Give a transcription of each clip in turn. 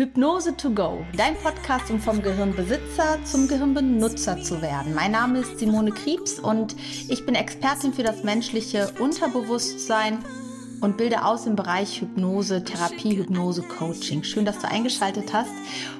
Hypnose to go, dein Podcast, um vom Gehirnbesitzer zum Gehirnbenutzer zu werden. Mein Name ist Simone Kriebs und ich bin Expertin für das menschliche Unterbewusstsein und bilde aus im Bereich Hypnose, Therapie, Hypnose, Coaching. Schön, dass du eingeschaltet hast.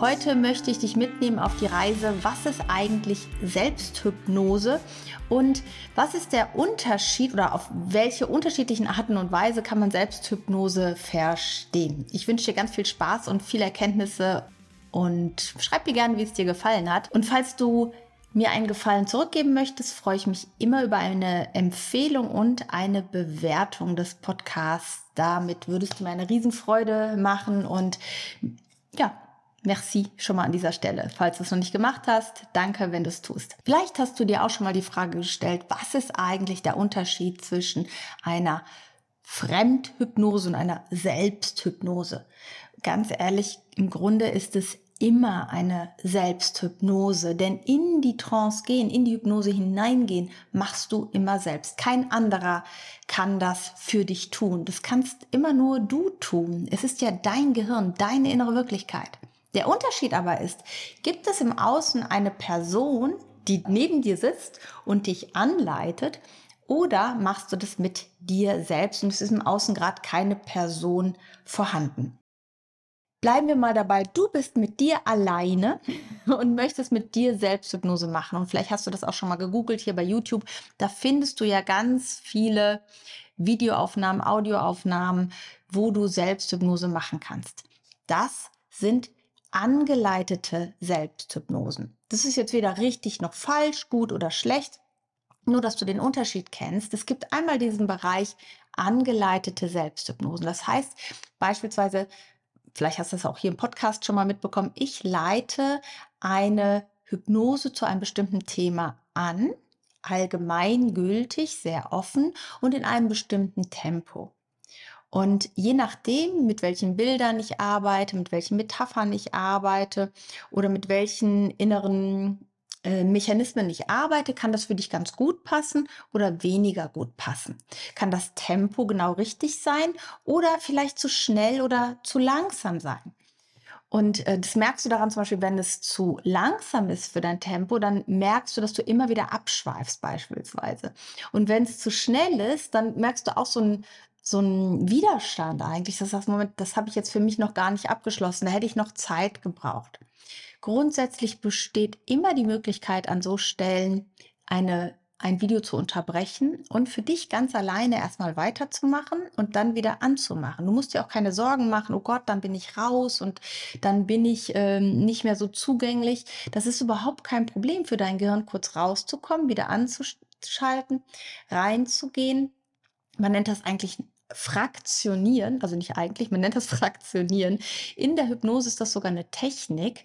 Heute möchte ich dich mitnehmen auf die Reise, was ist eigentlich Selbsthypnose und was ist der Unterschied oder auf welche unterschiedlichen Arten und Weise kann man Selbsthypnose verstehen? Ich wünsche dir ganz viel Spaß und viele Erkenntnisse und schreib mir gerne, wie es dir gefallen hat. Und falls du mir einen Gefallen zurückgeben möchtest, freue ich mich immer über eine Empfehlung und eine Bewertung des Podcasts. Damit würdest du mir eine Riesenfreude machen und ja, Merci schon mal an dieser Stelle. Falls du es noch nicht gemacht hast, danke, wenn du es tust. Vielleicht hast du dir auch schon mal die Frage gestellt, was ist eigentlich der Unterschied zwischen einer Fremdhypnose und einer Selbsthypnose? Ganz ehrlich, im Grunde ist es immer eine Selbsthypnose, denn in die Trance gehen, in die Hypnose hineingehen, machst du immer selbst. Kein anderer kann das für dich tun. Das kannst immer nur du tun. Es ist ja dein Gehirn, deine innere Wirklichkeit. Der Unterschied aber ist, gibt es im Außen eine Person, die neben dir sitzt und dich anleitet, oder machst du das mit dir selbst und es ist im Außen gerade keine Person vorhanden? Bleiben wir mal dabei, du bist mit dir alleine und möchtest mit dir Selbsthypnose machen. Und vielleicht hast du das auch schon mal gegoogelt hier bei YouTube. Da findest du ja ganz viele Videoaufnahmen, Audioaufnahmen, wo du Selbsthypnose machen kannst. Das sind angeleitete Selbsthypnosen. Das ist jetzt weder richtig noch falsch, gut oder schlecht. Nur, dass du den Unterschied kennst. Es gibt einmal diesen Bereich angeleitete Selbsthypnosen. Das heißt beispielsweise, vielleicht hast du es auch hier im Podcast schon mal mitbekommen, ich leite eine Hypnose zu einem bestimmten Thema an, allgemeingültig, sehr offen und in einem bestimmten Tempo. Und je nachdem, mit welchen Bildern ich arbeite, mit welchen Metaphern ich arbeite oder mit welchen inneren Mechanismen ich arbeite, kann das für dich ganz gut passen oder weniger gut passen. Kann das Tempo genau richtig sein oder vielleicht zu schnell oder zu langsam sein. Und äh, das merkst du daran zum Beispiel, wenn es zu langsam ist für dein Tempo, dann merkst du, dass du immer wieder abschweifst beispielsweise. Und wenn es zu schnell ist, dann merkst du auch so ein so ein Widerstand eigentlich. Das heißt, Moment, das habe ich jetzt für mich noch gar nicht abgeschlossen. Da hätte ich noch Zeit gebraucht. Grundsätzlich besteht immer die Möglichkeit, an so Stellen eine, ein Video zu unterbrechen und für dich ganz alleine erstmal weiterzumachen und dann wieder anzumachen. Du musst dir auch keine Sorgen machen, oh Gott, dann bin ich raus und dann bin ich ähm, nicht mehr so zugänglich. Das ist überhaupt kein Problem für dein Gehirn, kurz rauszukommen, wieder anzuschalten, reinzugehen. Man nennt das eigentlich Fraktionieren, also nicht eigentlich, man nennt das Fraktionieren. In der Hypnose ist das sogar eine Technik,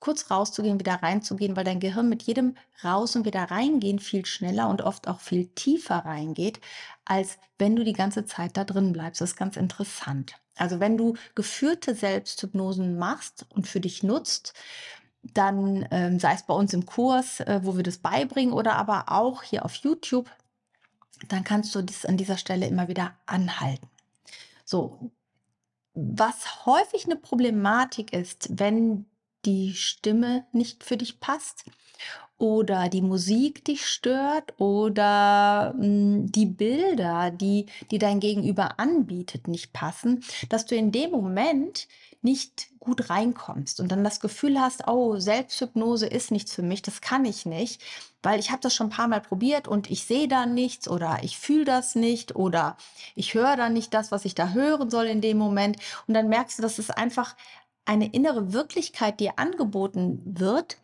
kurz rauszugehen, wieder reinzugehen, weil dein Gehirn mit jedem Raus- und wieder reingehen viel schneller und oft auch viel tiefer reingeht, als wenn du die ganze Zeit da drin bleibst. Das ist ganz interessant. Also wenn du geführte Selbsthypnosen machst und für dich nutzt, dann ähm, sei es bei uns im Kurs, äh, wo wir das beibringen oder aber auch hier auf YouTube, dann kannst du das an dieser Stelle immer wieder anhalten. So, was häufig eine Problematik ist, wenn die Stimme nicht für dich passt oder die Musik dich stört oder mh, hm, die Bilder, die, die dein Gegenüber anbietet, nicht passen, dass du in dem Moment nicht gut reinkommst und dann das Gefühl hast, oh, Selbsthypnose ist nichts für mich, das kann ich nicht, weil ich habe das schon ein paar Mal probiert und ich sehe da nichts oder ich fühle das nicht oder ich höre da nicht das, was ich da hören soll in dem Moment. Und dann merkst du, dass es einfach eine innere Wirklichkeit dir angeboten wird,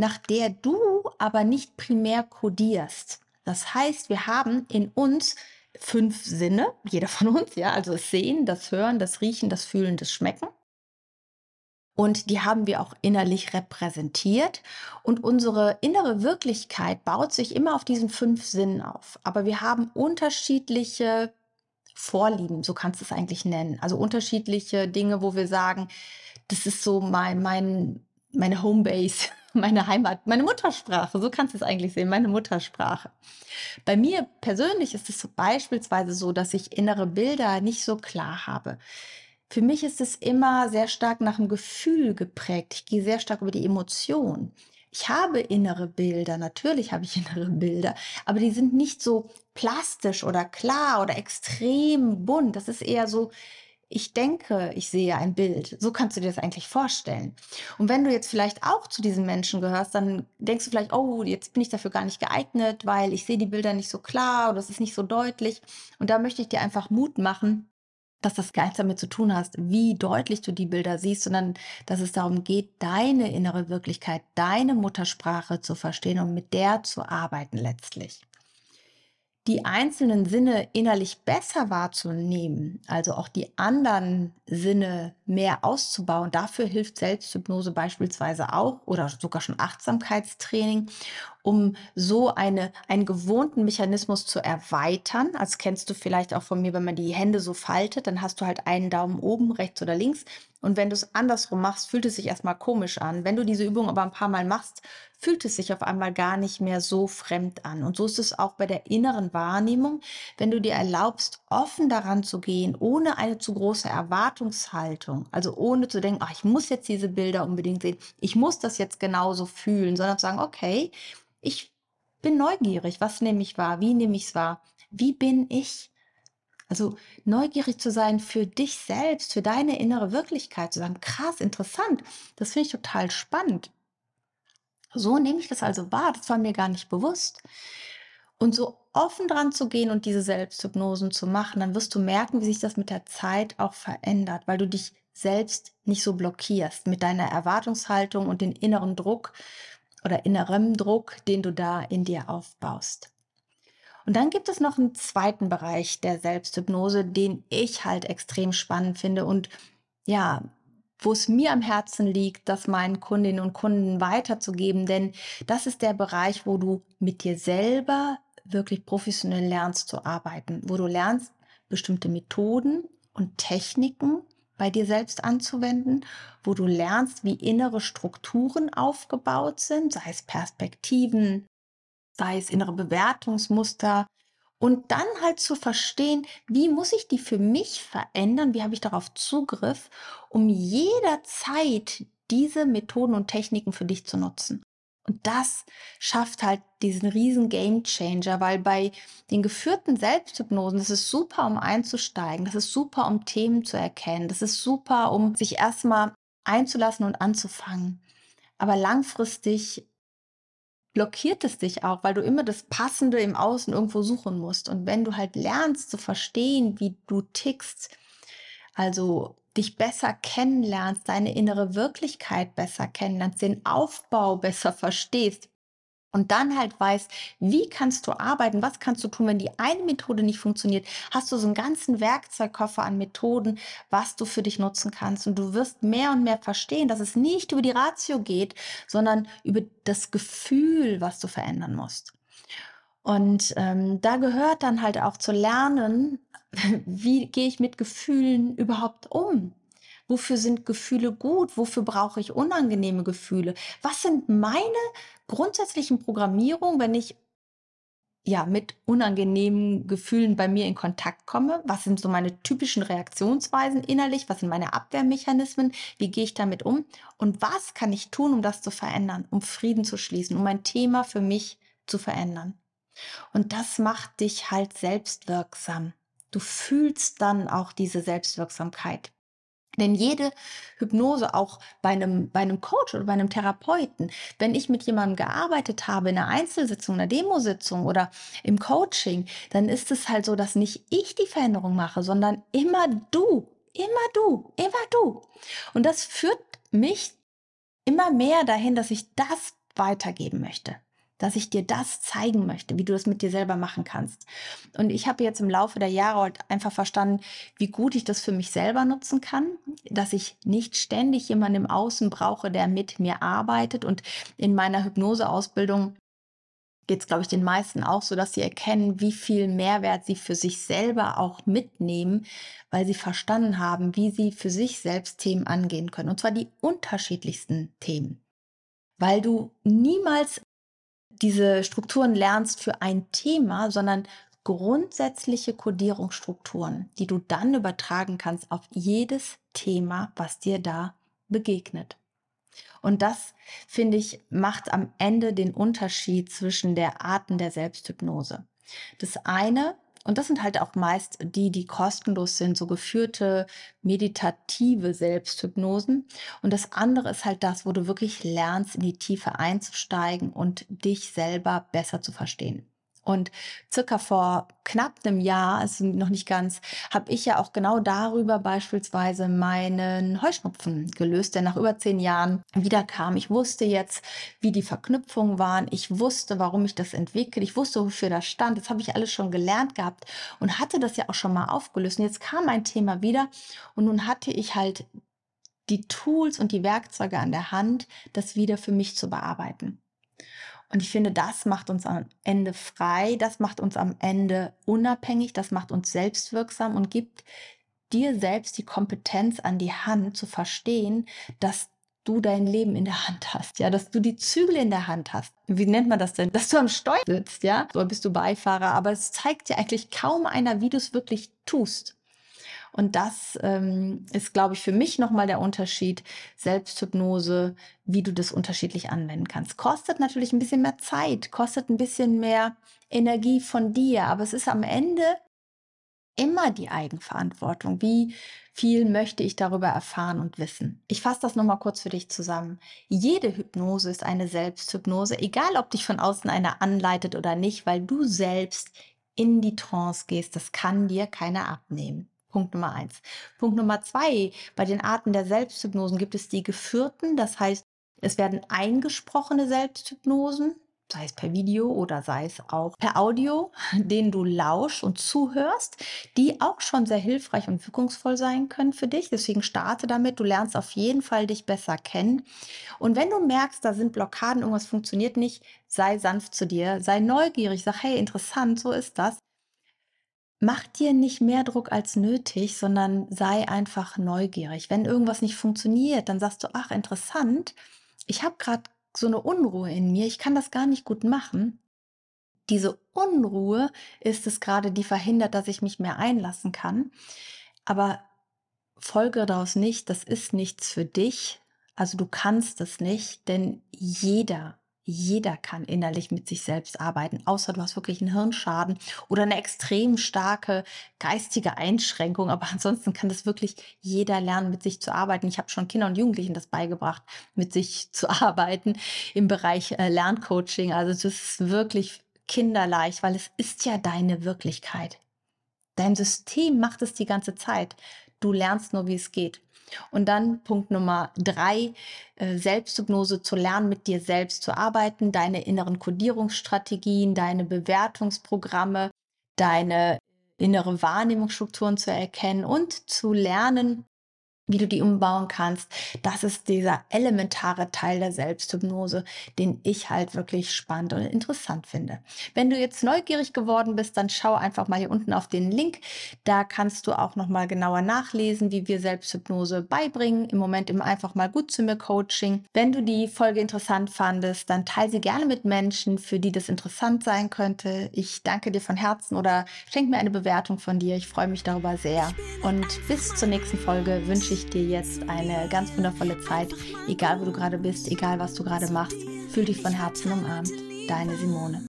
nach der du aber nicht primär kodierst. Das heißt, wir haben in uns fünf Sinne, jeder von uns, ja, also das Sehen, das Hören, das Riechen, das Fühlen, das Schmecken. Und die haben wir auch innerlich repräsentiert. Und unsere innere Wirklichkeit baut sich immer auf diesen fünf Sinnen auf. Aber wir haben unterschiedliche Vorlieben, so kannst du es eigentlich nennen. Also unterschiedliche Dinge, wo wir sagen, das ist so mein, mein, meine Homebase, meine Heimat, meine Muttersprache. So kannst du es eigentlich sehen, meine Muttersprache. Bei mir persönlich ist es beispielsweise so, dass ich innere Bilder nicht so klar habe. für mich ist es immer sehr stark nach dem Gefühl geprägt. Ich gehe sehr stark über die Emotion. Ich habe innere Bilder, natürlich habe ich innere Bilder, aber die sind nicht so plastisch oder klar oder extrem bunt. Das ist eher so, ich denke, ich sehe ein Bild. So kannst du dir das eigentlich vorstellen. Und wenn du jetzt vielleicht auch zu diesen Menschen gehörst, dann denkst du vielleicht, oh, jetzt bin ich dafür gar nicht geeignet, weil ich sehe die Bilder nicht so klar oder es ist nicht so deutlich. Und da möchte ich dir einfach Mut machen, dass das gar nichts damit zu tun hast, wie deutlich du die Bilder siehst, sondern dass es darum geht, deine innere Wirklichkeit, deine Muttersprache zu verstehen und mit der zu arbeiten letztlich. Die einzelnen Sinne innerlich besser wahrzunehmen, also auch die anderen Sinne mehr auszubauen, dafür hilft Selbsthypnose beispielsweise auch oder sogar schon Achtsamkeitstraining um so eine, einen gewohnten Mechanismus zu erweitern. Als kennst du vielleicht auch von mir, wenn man die Hände so faltet, dann hast du halt einen Daumen oben, rechts oder links. Und wenn du es andersrum machst, fühlt es sich erstmal komisch an. Wenn du diese Übung aber ein paar Mal machst, fühlt es sich auf einmal gar nicht mehr so fremd an. Und so ist es auch bei der inneren Wahrnehmung. Wenn du dir erlaubst, offen daran zu gehen, ohne eine zu große Erwartungshaltung, also ohne zu denken, ach, ich muss jetzt diese Bilder unbedingt sehen, ich muss das jetzt genauso fühlen, sondern zu sagen, okay, ich bin neugierig. Was nehme ich wahr? Wie nehme ich es wahr? Wie bin ich? Also neugierig zu sein für dich selbst, für deine innere Wirklichkeit, zu sagen, krass, interessant, das finde ich total spannend. So nehme ich das also wahr, das war mir gar nicht bewusst. Und so offen dran zu gehen und diese Selbsthypnosen zu machen, dann wirst du merken, wie sich das mit der Zeit auch verändert, weil du dich selbst nicht so blockierst mit deiner Erwartungshaltung und den inneren Druck, oder innerem Druck, den du da in dir aufbaust. Und dann gibt es noch einen zweiten Bereich der Selbsthypnose, den ich halt extrem spannend finde und ja, wo es mir am Herzen liegt, das meinen Kundinnen und Kunden weiterzugeben, denn das ist der Bereich, wo du mit dir selber wirklich professionell lernst zu arbeiten, wo du lernst, bestimmte Methoden und Techniken bei dir selbst anzuwenden, wo du lernst, wie innere Strukturen aufgebaut sind, sei es Perspektiven, sei es innere Bewertungsmuster. Und dann halt zu verstehen, wie muss ich die für mich verändern, wie habe ich darauf Zugriff, um jederzeit diese Methoden und Techniken für dich zu nutzen. Und das schafft halt diesen riesen Game Changer, weil bei den geführten Selbsthypnosen, das ist super, um einzusteigen, das ist super, um Themen zu erkennen, das ist super, um sich erstmal einzulassen und anzufangen. Aber langfristig blockiert es dich auch, weil du immer das Passende im Außen irgendwo suchen musst. Und wenn du halt lernst zu verstehen, wie du tickst, also dich besser kennenlernst, deine innere Wirklichkeit besser kennenlernst, den Aufbau besser verstehst und dann halt weißt, wie kannst du arbeiten, was kannst du tun, wenn die eine Methode nicht funktioniert, hast du so einen ganzen Werkzeugkoffer an Methoden, was du für dich nutzen kannst und du wirst mehr und mehr verstehen, dass es nicht über die Ratio geht, sondern über das Gefühl, was du verändern musst. Und ähm, da gehört dann halt auch zu lernen, wie gehe ich mit Gefühlen überhaupt um? Wofür sind Gefühle gut? Wofür brauche ich unangenehme Gefühle? Was sind meine grundsätzlichen Programmierungen, wenn ich ja mit unangenehmen Gefühlen bei mir in Kontakt komme? Was sind so meine typischen Reaktionsweisen innerlich? Was sind meine Abwehrmechanismen? Wie gehe ich damit um? Und was kann ich tun, um das zu verändern, um Frieden zu schließen, um ein Thema für mich zu verändern? Und das macht dich halt selbstwirksam. Du fühlst dann auch diese Selbstwirksamkeit. Denn jede Hypnose, auch bei einem, bei einem Coach oder bei einem Therapeuten, wenn ich mit jemandem gearbeitet habe in einer Einzelsitzung, einer Demositzung oder im Coaching, dann ist es halt so, dass nicht ich die Veränderung mache, sondern immer du, immer du, immer du. Und das führt mich immer mehr dahin, dass ich das weitergeben möchte dass ich dir das zeigen möchte, wie du das mit dir selber machen kannst. Und ich habe jetzt im Laufe der Jahre halt einfach verstanden, wie gut ich das für mich selber nutzen kann, dass ich nicht ständig jemanden im Außen brauche, der mit mir arbeitet. Und in meiner Hypnoseausbildung geht es, glaube ich, den meisten auch so, dass sie erkennen, wie viel Mehrwert sie für sich selber auch mitnehmen, weil sie verstanden haben, wie sie für sich selbst Themen angehen können. Und zwar die unterschiedlichsten Themen. Weil du niemals diese Strukturen lernst für ein Thema, sondern grundsätzliche Kodierungsstrukturen, die du dann übertragen kannst auf jedes Thema, was dir da begegnet. Und das, finde ich, macht am Ende den Unterschied zwischen der Arten der Selbsthypnose. Das eine, und das sind halt auch meist die, die kostenlos sind, so geführte meditative Selbsthypnosen. Und das andere ist halt das, wo du wirklich lernst, in die Tiefe einzusteigen und dich selber besser zu verstehen. Und circa vor knapp einem Jahr, also noch nicht ganz, habe ich ja auch genau darüber beispielsweise meinen Heuschnupfen gelöst, der nach über zehn Jahren wieder kam. Ich wusste jetzt, wie die Verknüpfungen waren. Ich wusste, warum ich das entwickle. Ich wusste, wofür das stand. Das habe ich alles schon gelernt gehabt und hatte das ja auch schon mal aufgelöst. Und jetzt kam ein Thema wieder und nun hatte ich halt die Tools und die Werkzeuge an der Hand, das wieder für mich zu bearbeiten. Und ich finde, das macht uns am Ende frei, das macht uns am Ende unabhängig, das macht uns selbstwirksam und gibt dir selbst die Kompetenz an die Hand zu verstehen, dass du dein Leben in der Hand hast, ja, dass du die Zügel in der Hand hast. Wie nennt man das denn? Dass du am Steuer sitzt, ja? So bist du Beifahrer, aber es zeigt dir eigentlich kaum einer, wie du es wirklich tust. Und das ähm, ist, glaube ich, für mich nochmal der Unterschied. Selbsthypnose, wie du das unterschiedlich anwenden kannst. Kostet natürlich ein bisschen mehr Zeit, kostet ein bisschen mehr Energie von dir, aber es ist am Ende immer die Eigenverantwortung. Wie viel möchte ich darüber erfahren und wissen? Ich fasse das nochmal kurz für dich zusammen. Jede Hypnose ist eine Selbsthypnose, egal ob dich von außen einer anleitet oder nicht, weil du selbst in die Trance gehst. Das kann dir keiner abnehmen. Punkt Nummer eins. Punkt Nummer zwei, bei den Arten der Selbsthypnosen gibt es die geführten, das heißt, es werden eingesprochene Selbsthypnosen, sei es per Video oder sei es auch per Audio, denen du lauschst und zuhörst, die auch schon sehr hilfreich und wirkungsvoll sein können für dich. Deswegen starte damit. Du lernst auf jeden Fall dich besser kennen. Und wenn du merkst, da sind Blockaden, irgendwas funktioniert nicht, sei sanft zu dir, sei neugierig, sag, hey, interessant, so ist das. Mach dir nicht mehr Druck als nötig, sondern sei einfach neugierig. Wenn irgendwas nicht funktioniert, dann sagst du, ach, interessant, ich habe gerade so eine Unruhe in mir, ich kann das gar nicht gut machen. Diese Unruhe ist es gerade, die verhindert, dass ich mich mehr einlassen kann. Aber folge daraus nicht, das ist nichts für dich. Also du kannst es nicht, denn jeder jeder kann innerlich mit sich selbst arbeiten, außer du hast wirklich einen Hirnschaden oder eine extrem starke geistige Einschränkung. Aber ansonsten kann das wirklich jeder lernen, mit sich zu arbeiten. Ich habe schon Kindern und Jugendlichen das beigebracht, mit sich zu arbeiten im Bereich äh, Lerncoaching. Also das ist wirklich kinderleicht, weil es ist ja deine Wirklichkeit. Dein System macht es die ganze Zeit. Du lernst nur, wie es geht. Und dann Punkt Nummer drei, äh, Selbsthypnose zu lernen, mit dir selbst zu arbeiten, deine inneren Kodierungsstrategien, deine Bewertungsprogramme, deine innere Wahrnehmungsstrukturen zu erkennen und zu lernen, wie du die umbauen kannst. Das ist dieser elementare Teil der Selbsthypnose, den ich halt wirklich spannend und interessant finde. Wenn du jetzt neugierig geworden bist, dann schau einfach mal hier unten auf den Link. Da kannst du auch noch mal genauer nachlesen, wie wir Selbsthypnose beibringen. Im Moment im einfach mal gut zu mir Coaching. Wenn du die Folge interessant fandest, dann teile sie gerne mit Menschen, für die das interessant sein könnte. Ich danke dir von Herzen oder schenk mir eine Bewertung von dir. Ich freue mich darüber sehr. Und bis zur nächsten Folge wünsche ich ich dir jetzt eine ganz wundervolle Zeit, egal wo du gerade bist, egal was du gerade machst. Fühl dich von Herzen umarmt. Deine Simone.